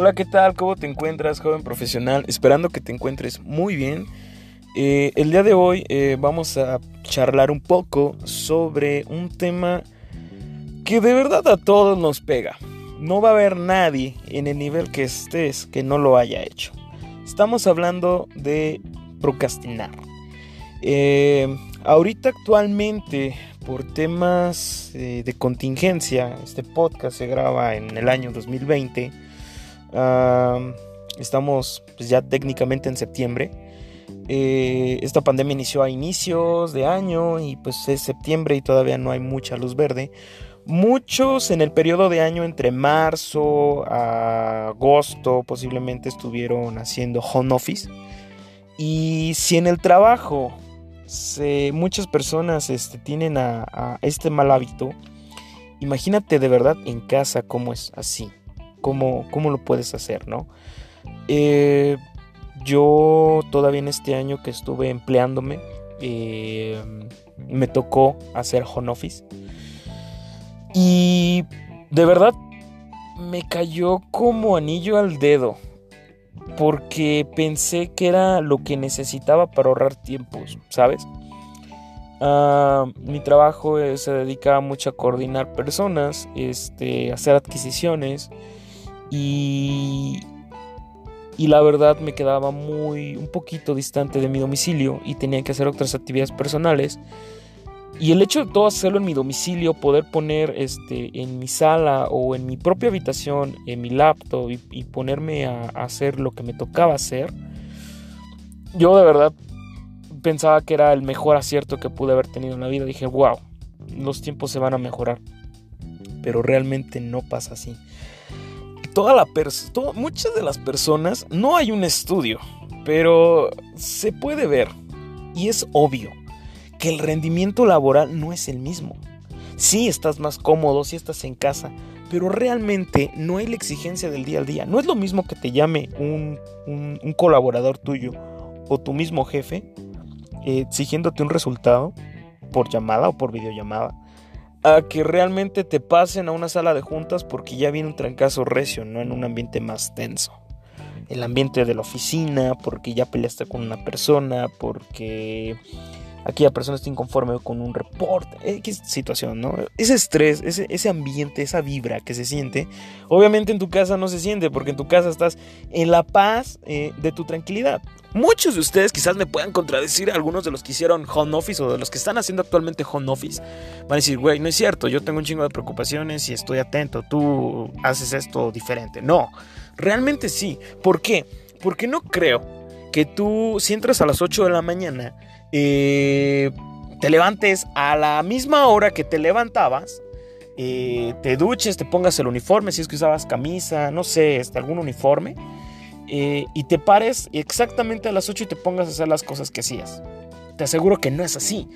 Hola, ¿qué tal? ¿Cómo te encuentras, joven profesional? Esperando que te encuentres muy bien. Eh, el día de hoy eh, vamos a charlar un poco sobre un tema que de verdad a todos nos pega. No va a haber nadie en el nivel que estés que no lo haya hecho. Estamos hablando de procrastinar. Eh, ahorita actualmente, por temas de contingencia, este podcast se graba en el año 2020 estamos pues, ya técnicamente en septiembre. Eh, esta pandemia inició a inicios de año y pues es septiembre y todavía no hay mucha luz verde. Muchos en el periodo de año entre marzo a agosto posiblemente estuvieron haciendo home office. Y si en el trabajo muchas personas este, tienen a este mal hábito, imagínate de verdad en casa cómo es así cómo, lo puedes hacer, ¿no? Eh, yo todavía en este año que estuve empleándome, eh, me tocó hacer home office. Y de verdad me cayó como anillo al dedo. Porque pensé que era lo que necesitaba para ahorrar tiempos, ¿sabes? Ah, mi trabajo se dedica mucho a coordinar personas, este, hacer adquisiciones, y, la verdad me quedaba muy un poquito distante de mi domicilio y tenía que hacer otras actividades personales. Y el hecho de todo hacerlo en mi domicilio, poder poner este, en mi sala o en mi propia habitación, en mi laptop y, ponerme a, hacer lo que me tocaba hacer, yo de verdad pensaba que era el mejor acierto que pude haber tenido en la vida. Dije, wow, los tiempos se van a mejorar. Pero realmente no pasa así toda la muchas de las personas, no hay un estudio, pero se puede ver y es obvio que el rendimiento laboral no es el mismo. Sí estás más cómodo, sí estás en casa, pero realmente no hay la exigencia del día al día. No es lo mismo que te llame un, colaborador tuyo o tu mismo jefe eh, exigiéndote un resultado por llamada o por videollamada a que realmente te pasen a una sala de juntas porque ya viene un trancazo recio, no en un ambiente más tenso. El ambiente de la oficina, porque ya peleaste con una persona, porque aquella persona está inconforme con un reporte, X situación, ¿no? Ese estrés, ese, ese ambiente, esa vibra que se siente, obviamente en tu casa no se siente, porque en tu casa estás en la paz eh, de tu tranquilidad. Muchos de ustedes quizás me puedan contradecir, algunos de los que hicieron home office o de los que están haciendo actualmente home office, van a decir, güey, no es cierto, yo tengo un chingo de preocupaciones y estoy atento, tú haces esto diferente. No, realmente sí. ¿Por qué? Porque no creo que tú, si entras a las 8 de la mañana, eh, te levantes a la misma hora que te levantabas, eh, te duches, te pongas el uniforme, si es que usabas camisa, no sé, este, algún uniforme, eh, y te pares exactamente a las 8 y te pongas a hacer las cosas que hacías. Te aseguro que no es así.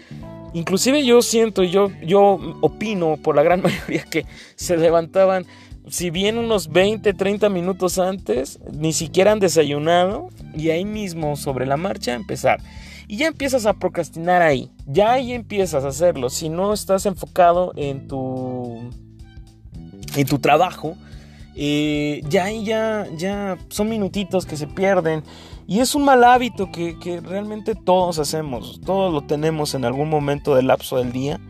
Inclusive yo siento, yo, yo opino por la gran mayoría que se levantaban, si bien unos 20, 30 minutos antes, ni siquiera han desayunado y ahí mismo sobre la marcha empezar. Y ya empiezas a procrastinar ahí. Ya ahí empiezas a hacerlo. Si no estás enfocado en tu, en tu trabajo, eh, ya ahí ya, ya son minutitos que se pierden. Y es un mal hábito que, que realmente todos hacemos. Todos lo tenemos en algún momento del lapso del día.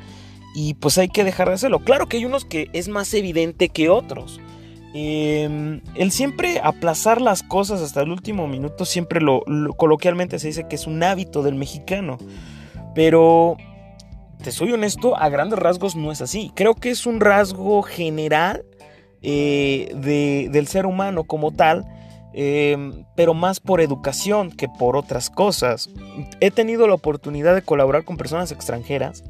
Y pues hay que dejar de hacerlo. Claro que hay unos que es más evidente que otros. Em, el siempre aplazar las cosas hasta el último minuto, siempre lo, coloquialmente se dice que es un hábito del mexicano. Pero, te soy honesto, a grandes rasgos no es así. Creo que es un rasgo general eh, del ser humano como tal, em, pero más por educación que por otras cosas. He tenido la oportunidad de colaborar con personas extranjeras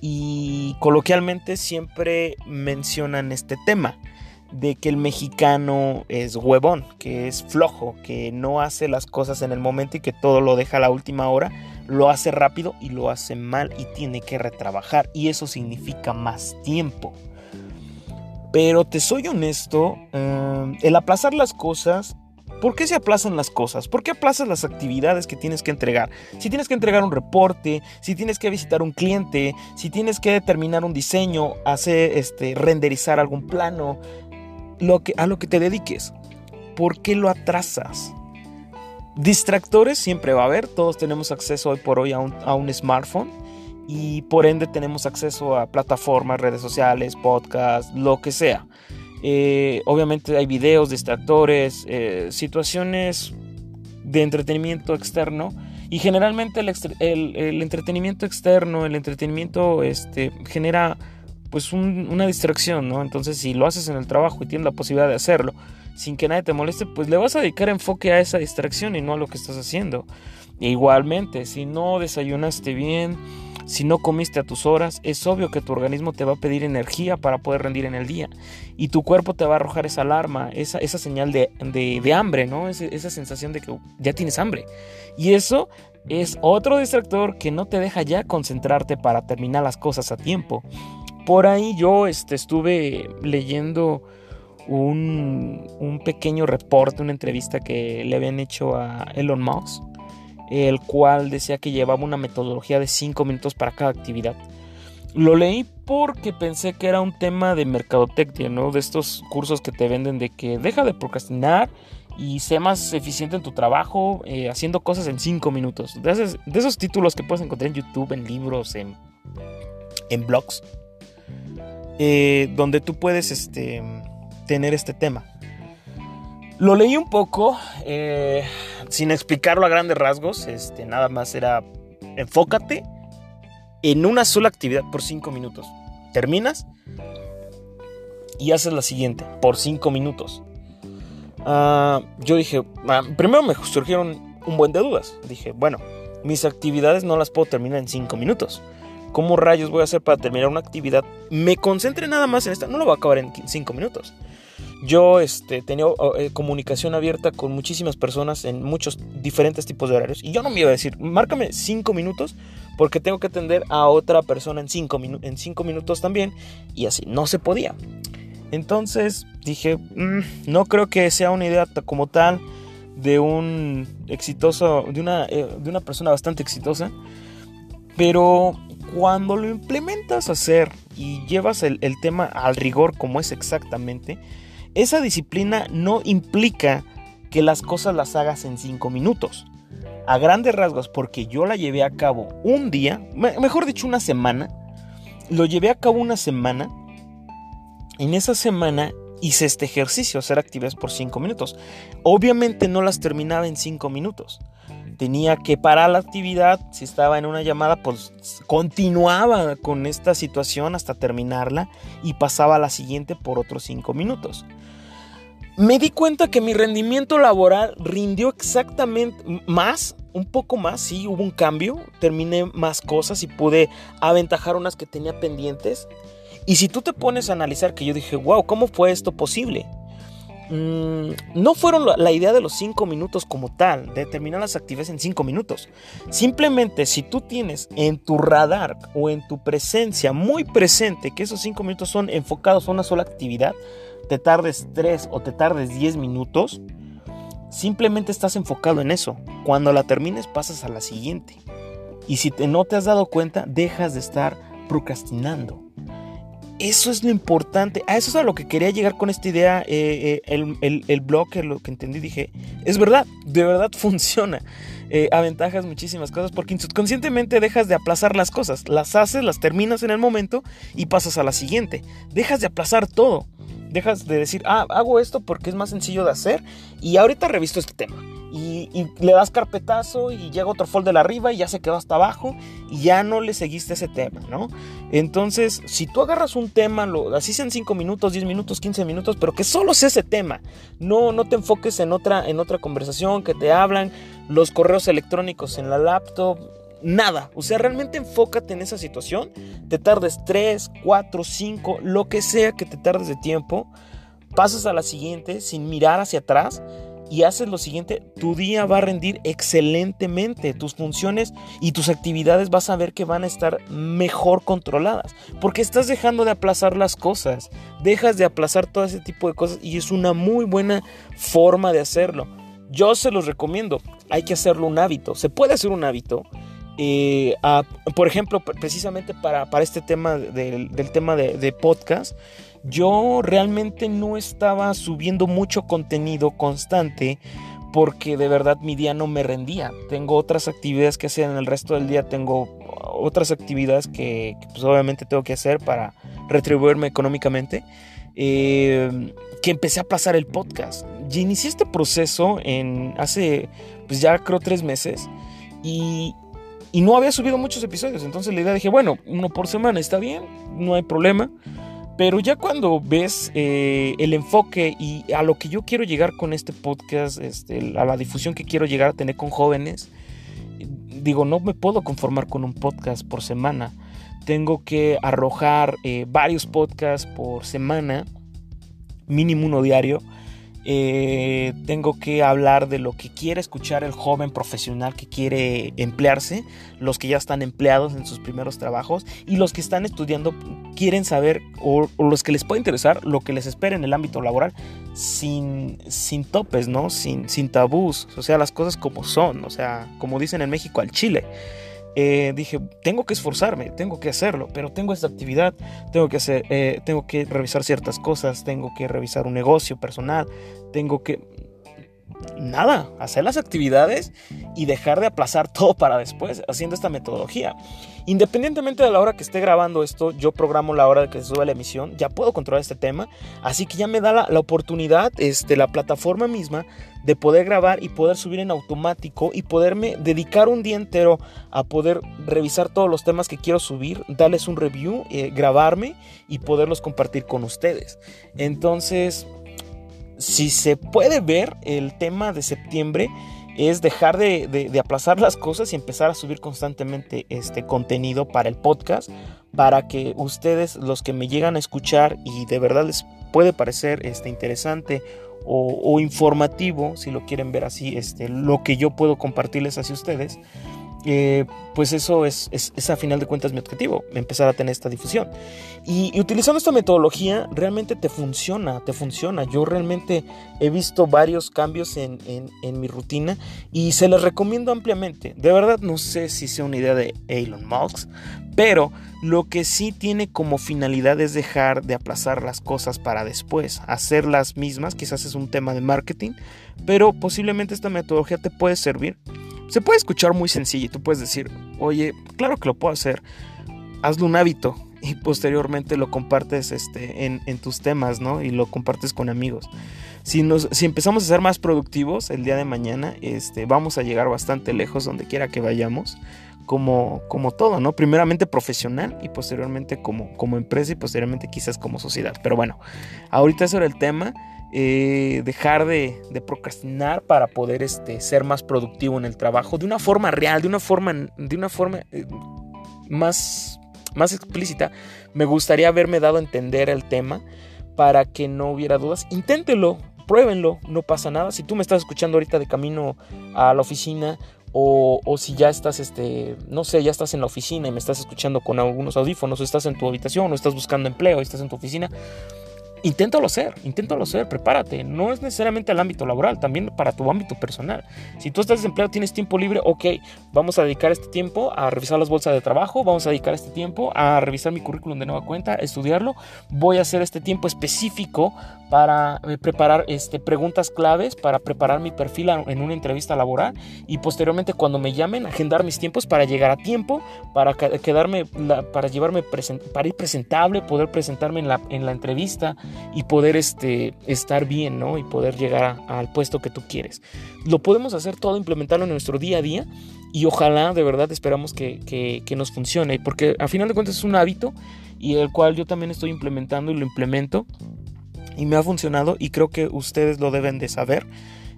y coloquialmente siempre mencionan este tema de que el mexicano es huevón, que es flojo, que no hace las cosas en el momento y que todo lo deja a la última hora, lo hace rápido y lo hace mal y tiene que retrabajar y eso significa más tiempo. Pero te soy honesto, em, el aplazar las cosas, ¿por qué se aplazan las cosas? ¿Por qué aplazas las actividades que tienes que entregar? Si tienes que entregar un reporte, si tienes que visitar un cliente, si tienes que determinar un diseño, hacer este renderizar algún plano, lo que, a lo que te dediques. ¿por qué lo atrasas? Distractores siempre va a haber, todos tenemos acceso hoy por hoy a un, smartphone y por ende tenemos acceso a plataformas, redes sociales, podcasts, lo que sea. Eh, obviamente hay videos, distractores, eh, situaciones de entretenimiento externo y generalmente el, entretenimiento externo, el entretenimiento este, genera pues una distracción, ¿no? Entonces si lo haces en el trabajo y tienes la posibilidad de hacerlo sin que nadie te moleste, pues le vas a dedicar enfoque a esa distracción y no a lo que estás haciendo. E igualmente, si no desayunaste bien, si no comiste a tus horas, es obvio que tu organismo te va a pedir energía para poder rendir en el día. Y tu cuerpo te va a arrojar esa alarma, esa, señal de, hambre, ¿no? esa sensación de que ya tienes hambre. Y eso es otro distractor que no te deja ya concentrarte para terminar las cosas a tiempo. Por ahí yo este, estuve leyendo un, un pequeño reporte, una entrevista que le habían hecho a Elon Musk, el cual decía que llevaba una metodología de 5 minutos para cada actividad. Lo leí porque pensé que era un tema de mercadotecnia, ¿no? De estos cursos que te venden de que deja de procrastinar y sé más eficiente en tu trabajo eh, haciendo cosas en 5 minutos. De esos, de esos, títulos que puedes encontrar en YouTube, en libros, en, en blogs, eh, donde tú puedes este, tener este tema. Lo leí un poco, eh, sin explicarlo a grandes rasgos, este, nada más era enfócate en una sola actividad por 5 minutos. Terminas y haces la siguiente por 5 minutos. Ah, yo dije, ah, primero me surgieron un buen de dudas. Dije, bueno, mis actividades no las puedo terminar en 5 minutos. ¿Cómo rayos voy a hacer para terminar una actividad? Me concentre nada más en esta, no lo voy a acabar en 5 minutos. Yo este, tenía eh, comunicación abierta con muchísimas personas en muchos diferentes tipos de horarios. Y yo no me iba a decir, márcame 5 minutos porque tengo que atender a otra persona en 5 en cinco minutos también. Y así, no se podía. Entonces dije, mm, no creo que sea una idea como tal de un exitoso, de una, eh, de una persona bastante exitosa. Pero cuando lo implementas a hacer y llevas el, tema al rigor como es exactamente, esa disciplina no implica que las cosas las hagas en 5 minutos. A grandes rasgos, porque yo la llevé a cabo un día, mejor dicho una semana, lo llevé a cabo una semana. En esa semana hice este ejercicio, hacer actividades por 5 minutos. Obviamente no las terminaba en 5 minutos tenía que parar la actividad, si estaba en una llamada, pues continuaba con esta situación hasta terminarla y pasaba a la siguiente por otros cinco minutos. Me di cuenta que mi rendimiento laboral rindió exactamente más, un poco más, sí, hubo un cambio, terminé más cosas y pude aventajar unas que tenía pendientes. Y si tú te pones a analizar que yo dije, wow, ¿cómo fue esto posible? Mm, no fueron la, idea de los 5 minutos como tal, de terminar las actividades en 5 minutos. Simplemente si tú tienes en tu radar o en tu presencia muy presente que esos 5 minutos son enfocados a una sola actividad, te tardes 3 o te tardes 10 minutos, simplemente estás enfocado en eso. Cuando la termines pasas a la siguiente. Y si no te has dado cuenta, dejas de estar procrastinando. Eso es lo importante. A eso es a lo que quería llegar con esta idea. Eh, eh, el, el, blog, lo que entendí, dije, es verdad, de verdad funciona. Eh, aventajas muchísimas cosas porque inconscientemente dejas de aplazar las cosas. Las haces, las terminas en el momento y pasas a la siguiente. Dejas de aplazar todo. Dejas de decir, ah, hago esto porque es más sencillo de hacer y ahorita revisto este tema y, le das carpetazo y llega otro folder arriba y ya se quedó hasta abajo y ya no le seguiste ese tema, ¿no? Entonces, si tú agarras un tema, lo, así sean 5 minutos, 10 minutos, 15 minutos, pero que solo sea ese tema, no, no te enfoques en otra, en otra conversación que te hablan, los correos electrónicos en la laptop, nada. O sea, realmente enfócate en esa situación. Te tardes 3, 4, 5, lo que sea que te tardes de tiempo. Pasas a la siguiente sin mirar hacia atrás y haces lo siguiente, tu día va a rendir excelentemente, tus funciones y tus actividades vas a ver que van a estar mejor controladas, porque estás dejando de aplazar las cosas, dejas de aplazar todo ese tipo de cosas y es una muy buena forma de hacerlo. Yo se los recomiendo, hay que hacerlo un hábito, se puede hacer un hábito Eh, por ejemplo, precisamente para, este tema del, tema de, podcast, yo realmente no estaba subiendo mucho contenido constante porque de verdad mi día no me rendía. Tengo otras actividades que hacer en el resto del día, tengo otras actividades que, pues obviamente tengo que hacer para retribuirme económicamente. Eh, que empecé a aplazar el podcast. Y inicié este proceso en hace, pues ya creo tres meses. Y, y no había subido muchos episodios. Entonces la idea dije, bueno, uno por semana está bien, no hay problema. Pero ya cuando ves eh, el enfoque y a lo que yo quiero llegar con este podcast, este, a la difusión que quiero llegar a tener con jóvenes, digo, no me puedo conformar con un podcast por semana. Tengo que arrojar eh, varios podcasts por semana, mínimo uno diario eh, tengo que hablar de lo que quiere escuchar el joven profesional que quiere emplearse, los que ya están empleados en sus primeros trabajos y los que están estudiando quieren saber o, los que les puede interesar lo que les espera en el ámbito laboral sin, sin topes, ¿no? Sin, sin tabús, o sea, las cosas como son, o sea, como dicen en México al Chile. Eh, dije, tengo que esforzarme, tengo que hacerlo, pero tengo esta actividad, tengo que hacer, eh, tengo que revisar ciertas cosas, tengo que revisar un negocio personal, tengo que nada, hacer las actividades y dejar de aplazar todo para después haciendo esta metodología. Independientemente de la hora que esté grabando esto, yo programo la hora de que se sube la emisión, ya puedo controlar este tema, así que ya me da la, oportunidad, este, la plataforma misma, de poder grabar y poder subir en automático y poderme dedicar un día entero a poder revisar todos los temas que quiero subir, darles un review, eh, grabarme y poderlos compartir con ustedes. Entonces, si se puede ver, el tema de septiembre es dejar de, aplazar las cosas y empezar a subir constantemente este contenido para el podcast, para que ustedes, los que me llegan a escuchar y de verdad les puede parecer este, interesante o, informativo, si lo quieren ver así, este, lo que yo puedo compartirles hacia ustedes, eh, pues eso es, es, a final de cuentas mi objetivo, empezar a tener esta difusión. Y, utilizando esta metodología realmente te funciona, te funciona. Yo realmente he visto varios cambios en, en, mi rutina y se les recomiendo ampliamente. De verdad no sé si sea una idea de Elon Musk, pero lo que sí tiene como finalidad es dejar de aplazar las cosas para después, hacer las mismas, quizás es un tema de marketing, pero posiblemente esta metodología te puede servir se puede escuchar muy sencillo y tú puedes decir, oye, claro que lo puedo hacer, hazlo un hábito y posteriormente lo compartes este, en, tus temas, ¿no? Y lo compartes con amigos. Si, nos, si empezamos a ser más productivos el día de mañana, este, vamos a llegar bastante lejos donde quiera que vayamos, como, como todo, ¿no? Primeramente profesional y posteriormente como, como empresa y posteriormente quizás como sociedad. Pero bueno, ahorita sobre el tema. Eh, dejar de, procrastinar para poder este, ser más productivo en el trabajo de una forma real, de una forma, de una forma eh, más, más explícita. Me gustaría haberme dado a entender el tema para que no hubiera dudas. Inténtelo, pruébenlo, no pasa nada. Si tú me estás escuchando ahorita de camino a la oficina o, o, si ya estás, este, no sé, ya estás en la oficina y me estás escuchando con algunos audífonos, o estás en tu habitación, o estás buscando empleo y estás en tu oficina, Inténtalo hacer, inténtalo hacer, prepárate. No es necesariamente al ámbito laboral, también para tu ámbito personal. Si tú estás desempleado, tienes tiempo libre, ok, vamos a dedicar este tiempo a revisar las bolsas de trabajo, vamos a dedicar este tiempo a revisar mi currículum de nueva cuenta, estudiarlo. Voy a hacer este tiempo específico para eh, preparar este, preguntas claves, para preparar mi perfil en una entrevista laboral y posteriormente cuando me llamen, agendar mis tiempos para llegar a tiempo, para quedarme, para llevarme, para ir presentable, poder presentarme en la, en la entrevista y poder este, estar bien, ¿no? Y poder llegar al puesto que tú quieres. Lo podemos hacer todo, implementarlo en nuestro día a día y ojalá de verdad esperamos que, nos funcione, porque a final de cuentas es un hábito y el cual yo también estoy implementando y lo implemento y me ha funcionado y creo que ustedes lo deben de saber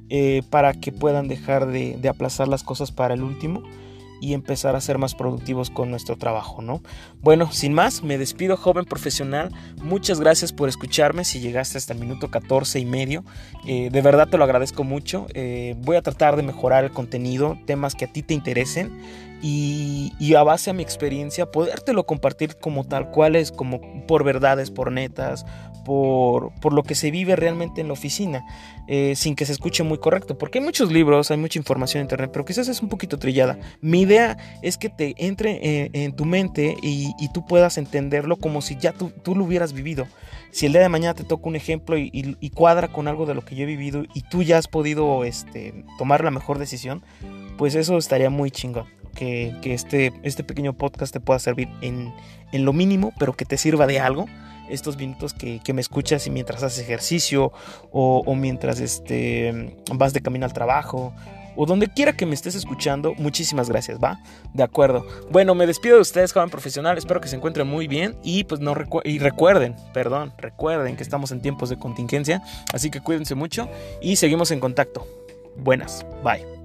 eh, para que puedan dejar de, de aplazar las cosas para el último y empezar a ser más productivos con nuestro trabajo, ¿no? Bueno, sin más, me despido, joven profesional. Muchas gracias por escucharme. Si llegaste hasta el minuto 14 y medio, eh, de verdad te lo agradezco mucho. Eh, voy a tratar de mejorar el contenido, temas que a ti te interesen. y, a base a mi experiencia podértelo compartir como tal cual es, como por verdades, por netas, por, por lo que se vive realmente en la oficina, eh, sin que se escuche muy correcto, porque hay muchos libros, hay mucha información en internet, pero quizás es un poquito trillada. Mi idea es que te entre eh, en tu mente y, y, tú puedas entenderlo como si ya tú, tú, lo hubieras vivido. Si el día de mañana te toca un ejemplo y, y, cuadra con algo de lo que yo he vivido y tú ya has podido este, tomar la mejor decisión, pues eso estaría muy chingón que, que este, este, pequeño podcast te pueda servir en, en, lo mínimo, pero que te sirva de algo. Estos minutos que, que me escuchas y mientras haces ejercicio o, mientras este, vas de camino al trabajo o donde quiera que me estés escuchando, muchísimas gracias, ¿va? De acuerdo. Bueno, me despido de ustedes, joven profesional, espero que se encuentren muy bien y pues no y recuerden, perdón, recuerden que estamos en tiempos de contingencia, así que cuídense mucho y seguimos en contacto. Buenas, bye.